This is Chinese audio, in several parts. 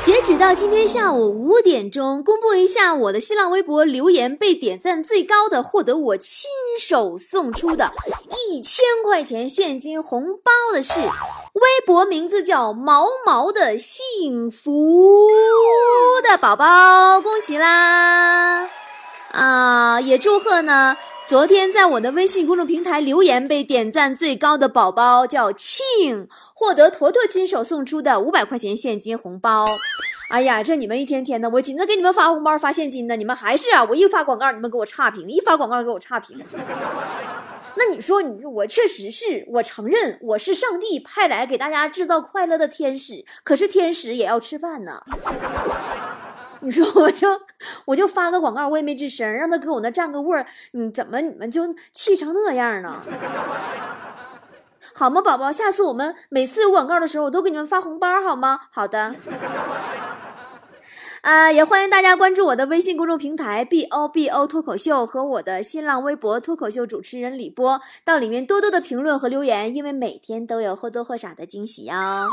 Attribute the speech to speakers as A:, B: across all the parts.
A: 截止到今天下午五点钟，公布一下我的新浪微博留言被点赞最高的，获得我亲手送出的一千块钱现金红包的是，微博名字叫毛毛的幸福的宝宝，恭喜啦！啊，也祝贺呢。昨天在我的微信公众平台留言被点赞最高的宝宝叫庆，获得坨坨亲手送出的五百块钱现金红包。哎呀，这你们一天天的，我紧着给你们发红包发现金呢，你们还是啊，我一发广告你们给我差评，一发广告给我差评。那你说，你我确实是我承认我是上帝派来给大家制造快乐的天使，可是天使也要吃饭呢。你说我就我就发个广告，我也没吱声，让他搁我那占个位，你怎么你们就气成那样呢？好吗，宝宝？下次我们每次有广告的时候，我都给你们发红包，好吗？好的。啊，也欢迎大家关注我的微信公众平台 B O B O 脱口秀和我的新浪微博脱口秀主持人李波，到里面多多的评论和留言，因为每天都有或多或少的惊喜哦。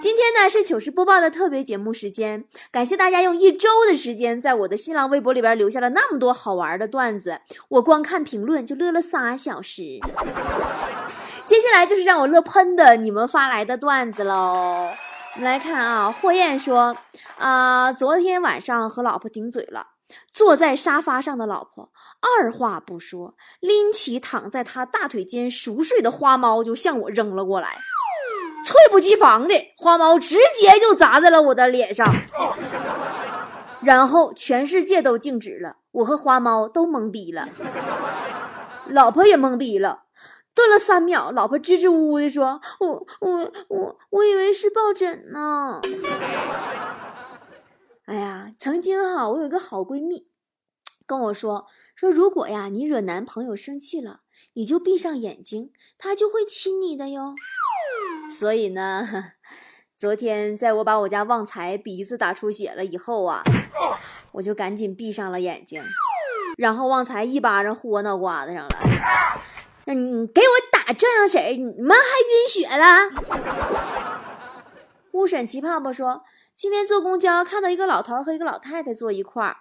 A: 今天呢是糗事播报的特别节目时间，感谢大家用一周的时间在我的新浪微博里边留下了那么多好玩的段子，我光看评论就乐了仨小时。接下来就是让我乐喷的你们发来的段子喽。我们来看啊，霍燕说，啊，昨天晚上和老婆顶嘴了，坐在沙发上的老婆二话不说，拎起躺在他大腿间熟睡的花猫就向我扔了过来，猝不及防的花猫直接就砸在了我的脸上，然后全世界都静止了，我和花猫都懵逼了，老婆也懵逼了。顿了三秒，老婆支支吾吾的说：“我我我我以为是抱枕呢。”哎呀，曾经哈，我有一个好闺蜜跟我说说，如果呀你惹男朋友生气了，你就闭上眼睛，他就会亲你的哟。所以呢，昨天在我把我家旺财鼻子打出血了以后啊，我就赶紧闭上了眼睛，然后旺财一巴掌呼我脑瓜子上了。那你给我打这样式儿，你们还晕血了？乌沈奇胖胖说，今天坐公交看到一个老头和一个老太太坐一块儿，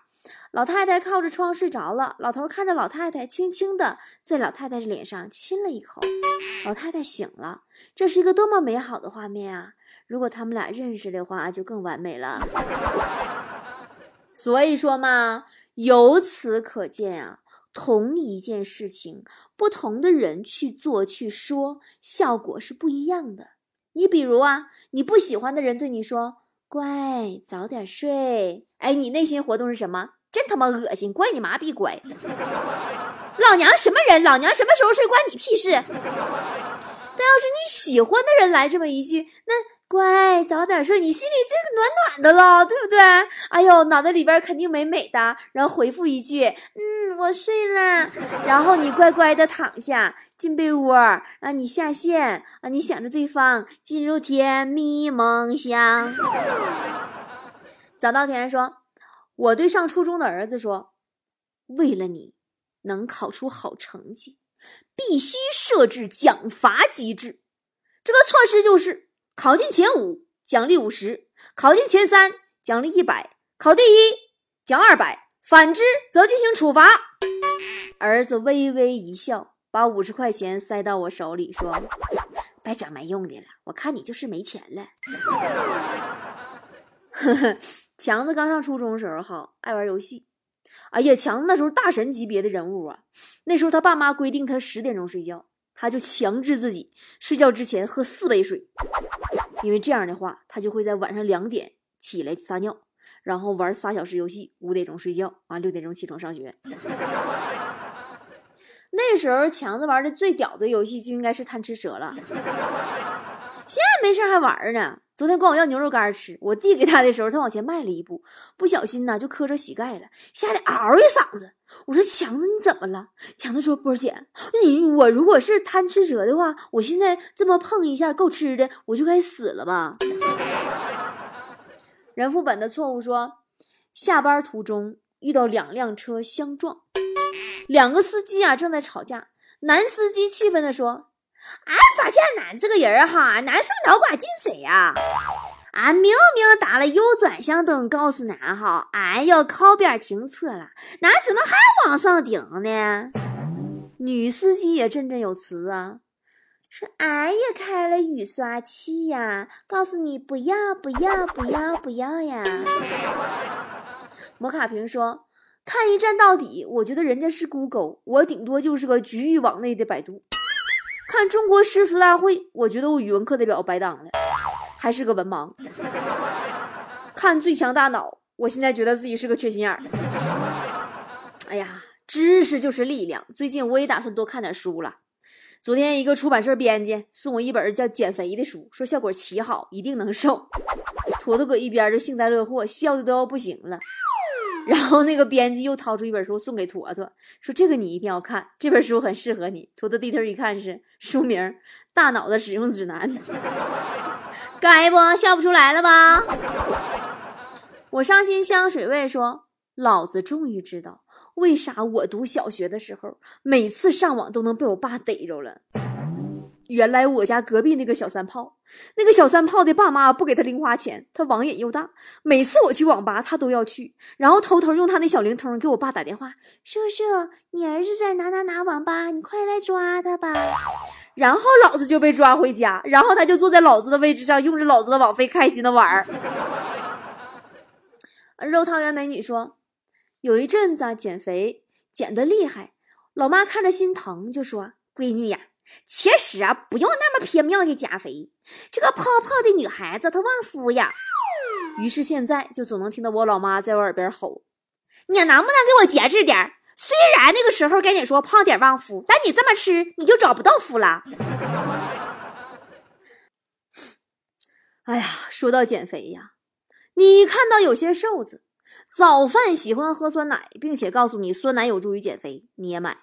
A: 老太太靠着窗睡着了，老头看着老太太，轻轻的在老太太脸上亲了一口，老太太醒了，这是一个多么美好的画面啊！如果他们俩认识的话，就更完美了。所以说嘛，由此可见啊。同一件事情，不同的人去做去说，效果是不一样的。你比如啊，你不喜欢的人对你说“乖，早点睡”，哎，你内心活动是什么？真他妈恶心！乖你麻痹乖！老娘什么人？老娘什么时候睡关你屁事？但要是你喜欢的人来这么一句，那……乖，早点睡，你心里这个暖暖的了，对不对？哎呦，脑袋里边肯定美美的，然后回复一句：“嗯，我睡了。”然后你乖乖的躺下，进被窝啊，你下线啊，你想着对方，进入甜蜜梦乡。早稻田说：“我对上初中的儿子说，为了你能考出好成绩，必须设置奖罚机制。这个措施就是。”考进前五，奖励五十；考进前三，奖励一百；考第一，奖二百。反之，则进行处罚。儿子微微一笑，把五十块钱塞到我手里，说：“别整没用的了，我看你就是没钱了。”呵呵，强子刚上初中的时候，哈，爱玩游戏。哎呀，强子那时候大神级别的人物啊。那时候他爸妈规定他十点钟睡觉。他就强制自己睡觉之前喝四杯水，因为这样的话，他就会在晚上两点起来撒尿，然后玩仨小时游戏，五点钟睡觉，啊六点钟起床上学。那时候强子玩的最屌的游戏就应该是贪吃蛇了，现在没事还玩呢。昨天管我要牛肉干吃，我递给他的时候，他往前迈了一步，不小心呢就磕着膝盖了，吓得嗷一嗓子。我说强子你怎么了？强子说波儿姐，你我如果是贪吃蛇的话，我现在这么碰一下够吃的，我就该死了吧？人副本的错误说，下班途中遇到两辆车相撞，两个司机啊正在吵架，男司机气愤的说。俺发现俺这个人哈，俺是脑瓜进水呀！俺明明打了右转向灯，告诉俺哈，俺要靠边停车了，俺怎么还往上顶呢？女司机也振振有词啊，说俺也开了雨刷器呀，告诉你不要不要不要不要呀！摩卡瓶说，看一站到底，我觉得人家是 Google，我顶多就是个局域网内的百度。看中国诗词大会，我觉得我语文课代表白当了，还是个文盲。看最强大脑，我现在觉得自己是个缺心眼儿。哎呀，知识就是力量。最近我也打算多看点书了。昨天一个出版社编辑送我一本叫《减肥》的书，说效果奇好，一定能瘦。坨坨搁一边就幸灾乐祸，笑的都要不行了。然后那个编辑又掏出一本书送给坨坨，说：“这个你一定要看，这本书很适合你。”坨坨低头一看，是书名《大脑的使用指南》。该不笑不出来了吧？我伤心香水味说：“老子终于知道为啥我读小学的时候，每次上网都能被我爸逮着了。”原来我家隔壁那个小三炮，那个小三炮的爸妈不给他零花钱，他网瘾又大，每次我去网吧他都要去，然后偷偷用他那小灵通给我爸打电话：“叔叔，你儿子在哪哪哪网吧，你快来抓他吧。”然后老子就被抓回家，然后他就坐在老子的位置上，用着老子的网费开心的玩儿。肉汤圆美女说，有一阵子啊减肥减得厉害，老妈看着心疼，就说：“闺女呀。”其实啊，不用那么拼命的减肥。这个胖胖的女孩子她旺夫呀。于是现在就总能听到我老妈在我耳边吼：“你能不能给我节制点虽然那个时候跟你说胖点旺夫，但你这么吃你就找不到夫了。”哎呀，说到减肥呀，你看到有些瘦子早饭喜欢喝酸奶，并且告诉你酸奶有助于减肥，你也买。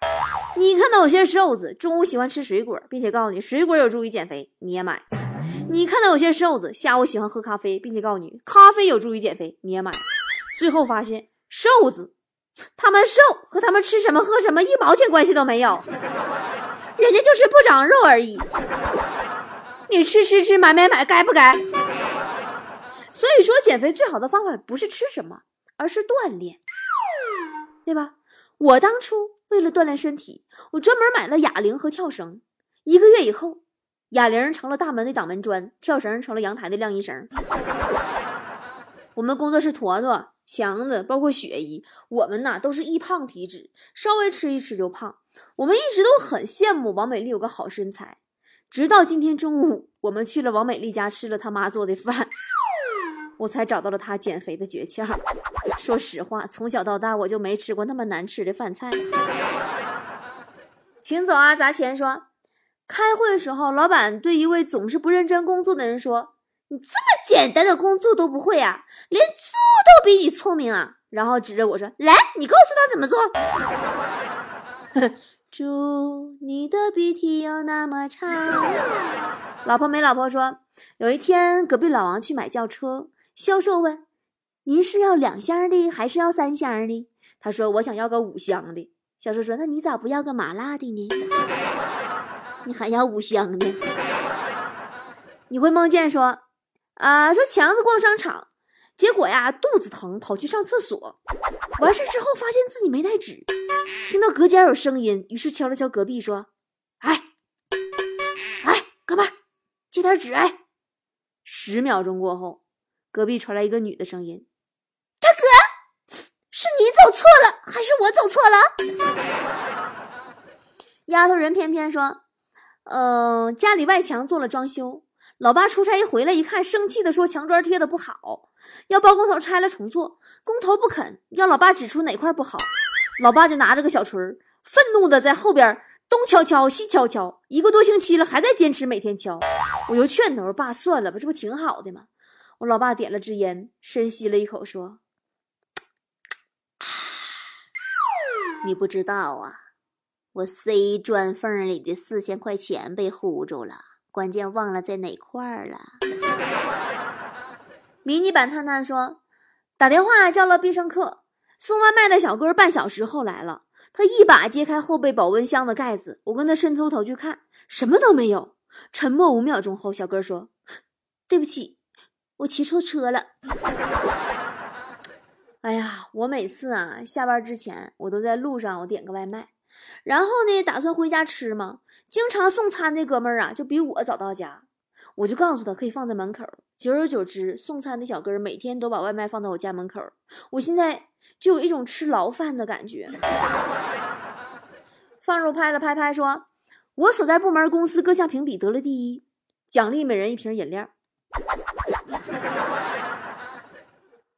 A: 你看到有些瘦子中午喜欢吃水果，并且告诉你水果有助于减肥，你也买；你看到有些瘦子下午喜欢喝咖啡，并且告诉你咖啡有助于减肥，你也买。最后发现瘦子他们瘦和他们吃什么喝什么一毛钱关系都没有，人家就是不长肉而已。你吃吃吃买买买，该不该？所以说减肥最好的方法不是吃什么，而是锻炼，对吧？我当初。为了锻炼身体，我专门买了哑铃和跳绳。一个月以后，哑铃成了大门的挡门砖，跳绳成了阳台的晾衣绳。我们工作室坨坨、强子，包括雪姨，我们呐都是易胖体质，稍微吃一吃就胖。我们一直都很羡慕王美丽有个好身材，直到今天中午，我们去了王美丽家吃了她妈做的饭。我才找到了她减肥的诀窍。说实话，从小到大我就没吃过那么难吃的饭菜。请走啊！砸钱说，开会的时候，老板对一位总是不认真工作的人说：“你这么简单的工作都不会啊？连猪都比你聪明啊！”然后指着我说：“来，你告诉他怎么做。”猪，你的鼻涕有那么长？老婆没老婆说，有一天隔壁老王去买轿车。销售问：“您是要两箱的还是要三箱的？”他说：“我想要个五箱的。”销售说：“那你咋不要个麻辣的呢？你还要五箱的？”你会梦见说：“啊，说强子逛商场，结果呀肚子疼，跑去上厕所，完事之后发现自己没带纸，听到隔间有声音，于是敲了敲隔壁说：‘哎，哎，哥们儿，借点纸。’哎，十秒钟过后。”隔壁传来一个女的声音：“大哥，是你走错了，还是我走错了？”丫头人偏偏说：“嗯，家里外墙做了装修，老爸出差一回来一看，生气的说墙砖贴的不好，要包工头拆了重做。工头不肯，要老爸指出哪块不好，老爸就拿着个小锤愤怒的在后边东敲敲西敲敲，一个多星期了，还在坚持每天敲。我就劝他说：“爸，算了吧，这不挺好的吗？”我老爸点了支烟，深吸了一口，说：“你不知道啊，我 C 砖缝里的四千块钱被糊住了，关键忘了在哪块儿了。”迷你版探探说：“打电话叫了必胜客，送外卖的小哥半小时后来了。他一把揭开后备保温箱的盖子，我跟他伸出头去看，什么都没有。沉默五秒钟后，小哥说：‘对不起，我骑错车了。’哎呀，我每次啊下班之前，我都在路上我点个外卖，然后呢打算回家吃嘛。经常送餐的哥们儿啊，就比我早到家。”我就告诉他可以放在门口，久而久之，送餐的小哥每天都把外卖放到我家门口，我现在就有一种吃牢饭的感觉。放入拍了拍拍说：“我所在部门公司各项评比得了第一，奖励每人一瓶饮料。”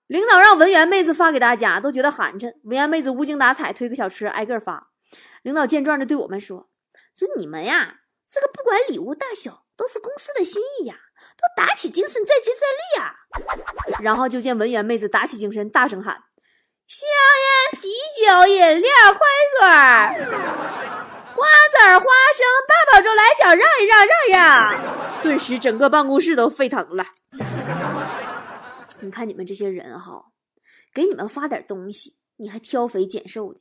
A: 领导让文员妹子发给大家，都觉得寒碜。文员妹子无精打采推个小车挨个发。领导见状就对我们说：“这你们呀，这个不管礼物大小。”都是公司的心意呀，都打起精神再接再厉呀！然后就见文员妹子打起精神，大声喊：“香烟、啤酒、饮料、快水、瓜子、花生、八宝粥、来脚，让一让，让一让！”顿时整个办公室都沸腾了。你看你们这些人哈，给你们发点东西，你还挑肥拣瘦的。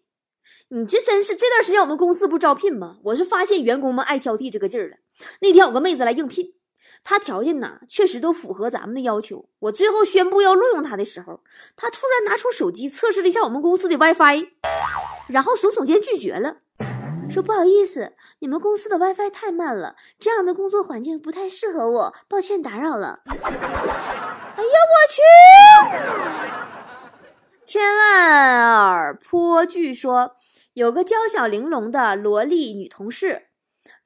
A: 你这真是这段时间我们公司不招聘吗？我是发现员工们爱挑剔这个劲儿了。那天有个妹子来应聘，她条件呐确实都符合咱们的要求。我最后宣布要录用她的时候，她突然拿出手机测试了一下我们公司的 WiFi，然后耸耸肩拒绝了，说不好意思，你们公司的 WiFi 太慢了，这样的工作环境不太适合我，抱歉打扰了。哎呀，我去！千万耳颇据说，有个娇小玲珑的萝莉女同事，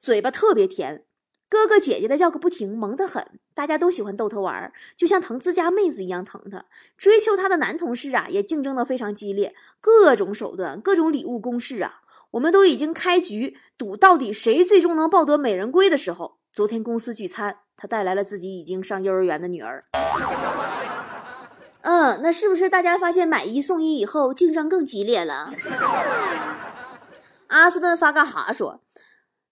A: 嘴巴特别甜，哥哥姐姐的叫个不停，萌得很，大家都喜欢逗她玩，就像疼自家妹子一样疼她。追求她的男同事啊，也竞争得非常激烈，各种手段，各种礼物攻势啊，我们都已经开局赌到底谁最终能抱得美人归的时候，昨天公司聚餐，他带来了自己已经上幼儿园的女儿。嗯，那是不是大家发现买一送一以后竞争更激烈了？阿斯顿发个哈说，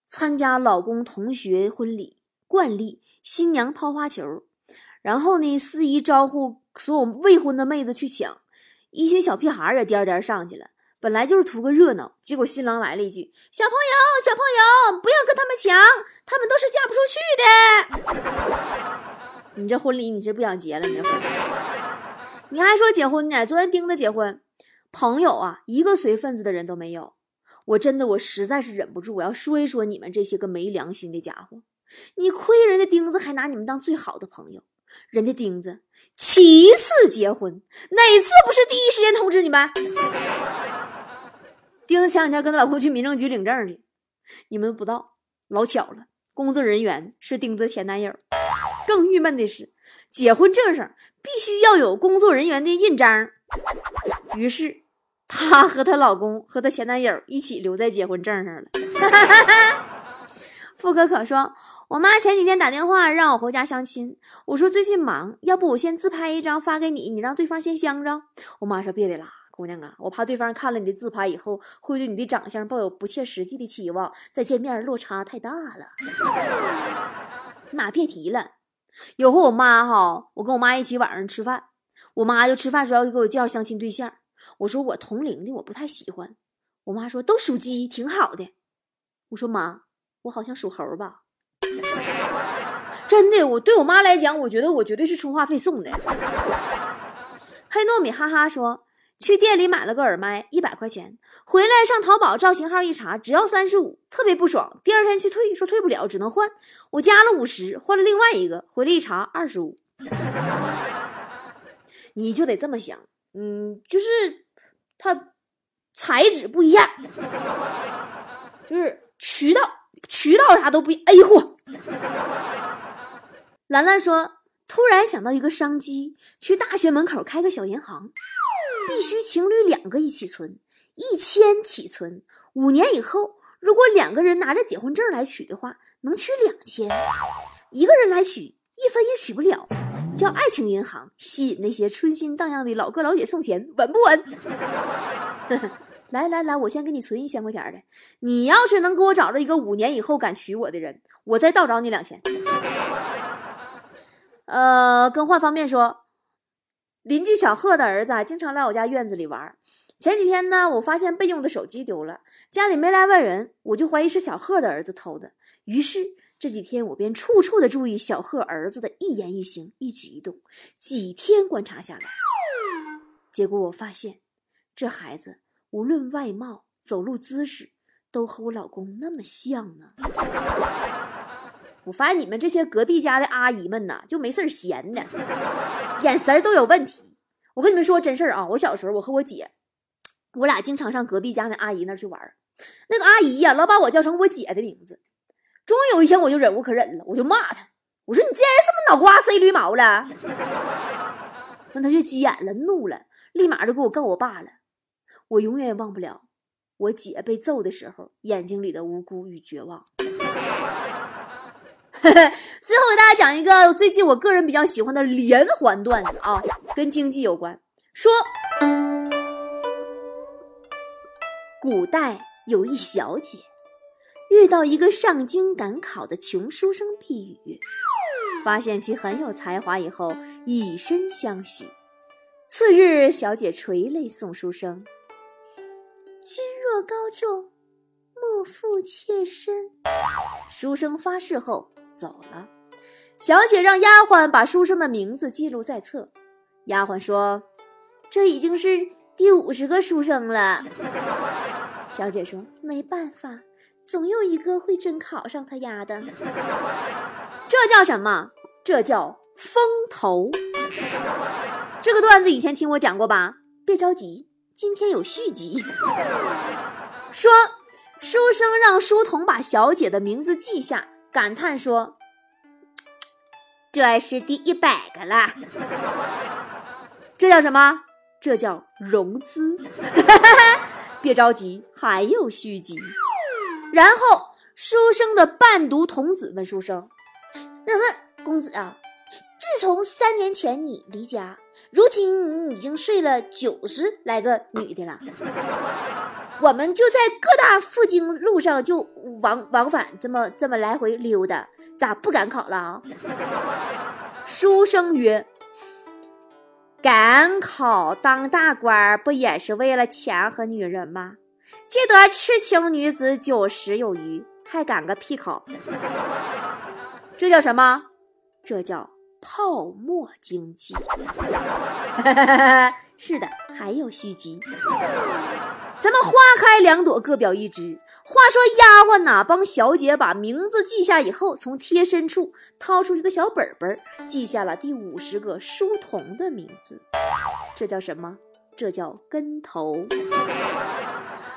A: 参加老公同学婚礼，惯例新娘抛花球，然后呢司仪招呼所有未婚的妹子去抢，一群小屁孩也颠颠上去了。本来就是图个热闹，结果新郎来了一句：“小朋友，小朋友，不要跟他们抢，他们都是嫁不出去的。”你这婚礼你是不想结了？你这婚礼。你还说结婚呢？昨天盯着结婚，朋友啊，一个随份子的人都没有。我真的，我实在是忍不住，我要说一说你们这些个没良心的家伙。你亏人家钉子还拿你们当最好的朋友，人家钉子七次结婚，哪次不是第一时间通知你们？钉子前两天跟她老公去民政局领证去，你们不知道，老巧了，工作人员是钉子前男友。更郁闷的是。结婚证上必须要有工作人员的印章，于是她和她老公和她前男友一起留在结婚证上了。付可可说：“我妈前几天打电话让我回家相亲，我说最近忙，要不我先自拍一张发给你，你让对方先相着。”我妈说：“别的啦，姑娘啊，我怕对方看了你的自拍以后会对你的长相抱有不切实际的期望，再见面落差太大了。”妈，别提了。有回我妈哈，我跟我妈一起晚上吃饭，我妈就吃饭时候要给我介绍相亲对象。我说我同龄的我不太喜欢。我妈说都属鸡，挺好的。我说妈，我好像属猴吧？真的，我对我妈来讲，我觉得我绝对是充话费送的。黑糯米哈哈说。去店里买了个耳麦，一百块钱，回来上淘宝照型号一查，只要三十五，特别不爽。第二天去退，说退不了，只能换。我加了五十，换了另外一个，回来一查二十五。你就得这么想，嗯，就是它材质不一样，就是渠道渠道啥都不一。哎呦嚯！兰兰说，突然想到一个商机，去大学门口开个小银行。必须情侣两个一起存，一千起存，五年以后，如果两个人拿着结婚证来取的话，能取两千。一个人来取，一分也取不了。叫爱情银行吸引那些春心荡漾的老哥老姐送钱，稳不稳？来来来，我先给你存一千块钱的。你要是能给我找着一个五年以后敢娶我的人，我再倒找你两千。呃，更换方面说，邻居小贺的儿子经常来我家院子里玩。前几天呢，我发现备用的手机丢了，家里没来外人，我就怀疑是小贺的儿子偷的。于是这几天我便处处的注意小贺儿子的一言一行、一举一动。几天观察下来，结果我发现这孩子。无论外貌、走路姿势，都和我老公那么像呢。我发现你们这些隔壁家的阿姨们呐，就没事闲的，眼神都有问题。我跟你们说真事儿啊，我小时候，我和我姐，我俩经常上隔壁家那阿姨那去玩那个阿姨呀，老把我叫成我姐的名字。终于有一天，我就忍无可忍了，我就骂她，我说：“你这人是不是脑瓜塞驴毛了？” 完，她就急眼了，怒了，立马就给我告我爸了。我永远也忘不了我姐被揍的时候眼睛里的无辜与绝望。最后给大家讲一个最近我个人比较喜欢的连环段子啊，跟经济有关。说古代有一小姐遇到一个上京赶考的穷书生避雨，发现其很有才华以后，以身相许。次日，小姐垂泪送书生。君若高中，莫负妾身。书生发誓后走了。小姐让丫鬟把书生的名字记录在册。丫鬟说：“这已经是第五十个书生了。”小姐说：“没办法，总有一个会真考上他丫的。”这叫什么？这叫风头。这个段子以前听我讲过吧？别着急。今天有续集，说书生让书童把小姐的名字记下，感叹说：“这是第一百个了。”这叫什么？这叫融资。别着急，还有续集。然后书生的伴读童子问书生：“那么公子啊，自从三年前你离家。”如今你已经睡了九十来个女的了，我们就在各大赴京路上就往往返这么这么来回溜达，咋不赶考了啊？书生曰：“赶考当大官不也是为了钱和女人吗？记得痴情女子九十有余，还赶个屁考？这叫什么？这叫……”泡沫经济，是的，还有续集。咱们花开两朵，各表一枝。话说丫鬟呐，帮小姐把名字记下以后，从贴身处掏出一个小本本，记下了第五十个书童的名字。这叫什么？这叫跟头。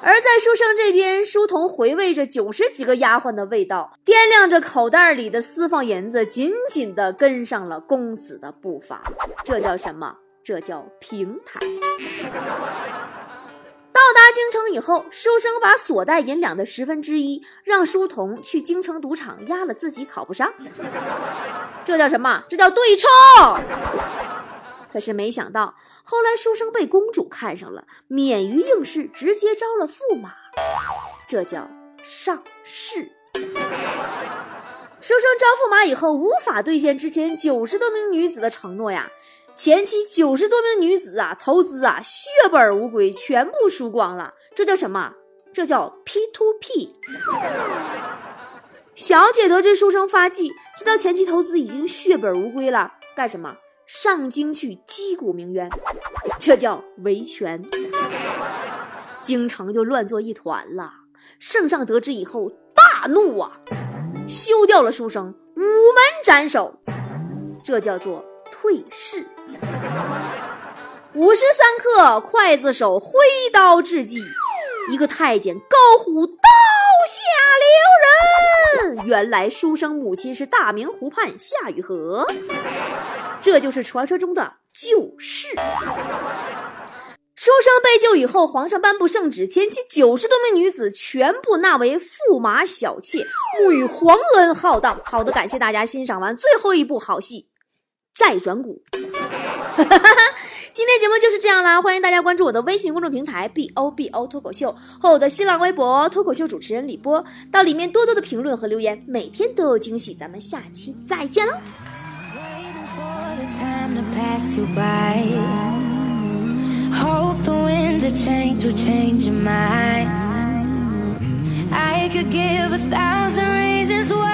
A: 而在书生这边，书童回味着九十几个丫鬟的味道，掂量着口袋里的私房银子，紧紧地跟上了公子的步伐。这叫什么？这叫平台。到达京城以后，书生把所带银两的十分之一让书童去京城赌场压了自己考不上。这叫什么？这叫对冲。可是没想到，后来书生被公主看上了，免于应试，直接招了驸马，这叫上市。书生招驸马以后，无法兑现之前九十多名女子的承诺呀，前期九十多名女子啊，投资啊，血本无归，全部输光了，这叫什么？这叫 P to P。小姐得知书生发迹，知道前期投资已经血本无归了，干什么？上京去击鼓鸣冤，这叫维权。京城就乱作一团了。圣上得知以后大怒啊，休掉了书生，午门斩首。这叫做退市。五时三刻，刽子手挥刀致祭，一个太监高呼刀下留人。原来书生母亲是大明湖畔夏雨荷。这就是传说中的救世。书生被救以后，皇上颁布圣旨，前期九十多名女子全部纳为驸马小妾，沐浴皇恩浩荡。好的，感谢大家欣赏完最后一部好戏《债转股》。今天节目就是这样啦，欢迎大家关注我的微信公众平台 b o b o 脱口秀和我的新浪微博脱口秀主持人李波，到里面多多的评论和留言，每天都有惊喜。咱们下期再见喽
B: ！Waiting for the time to pass you by. Hope the winds of change will change your mind. I could give a thousand reasons why,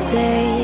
B: stay.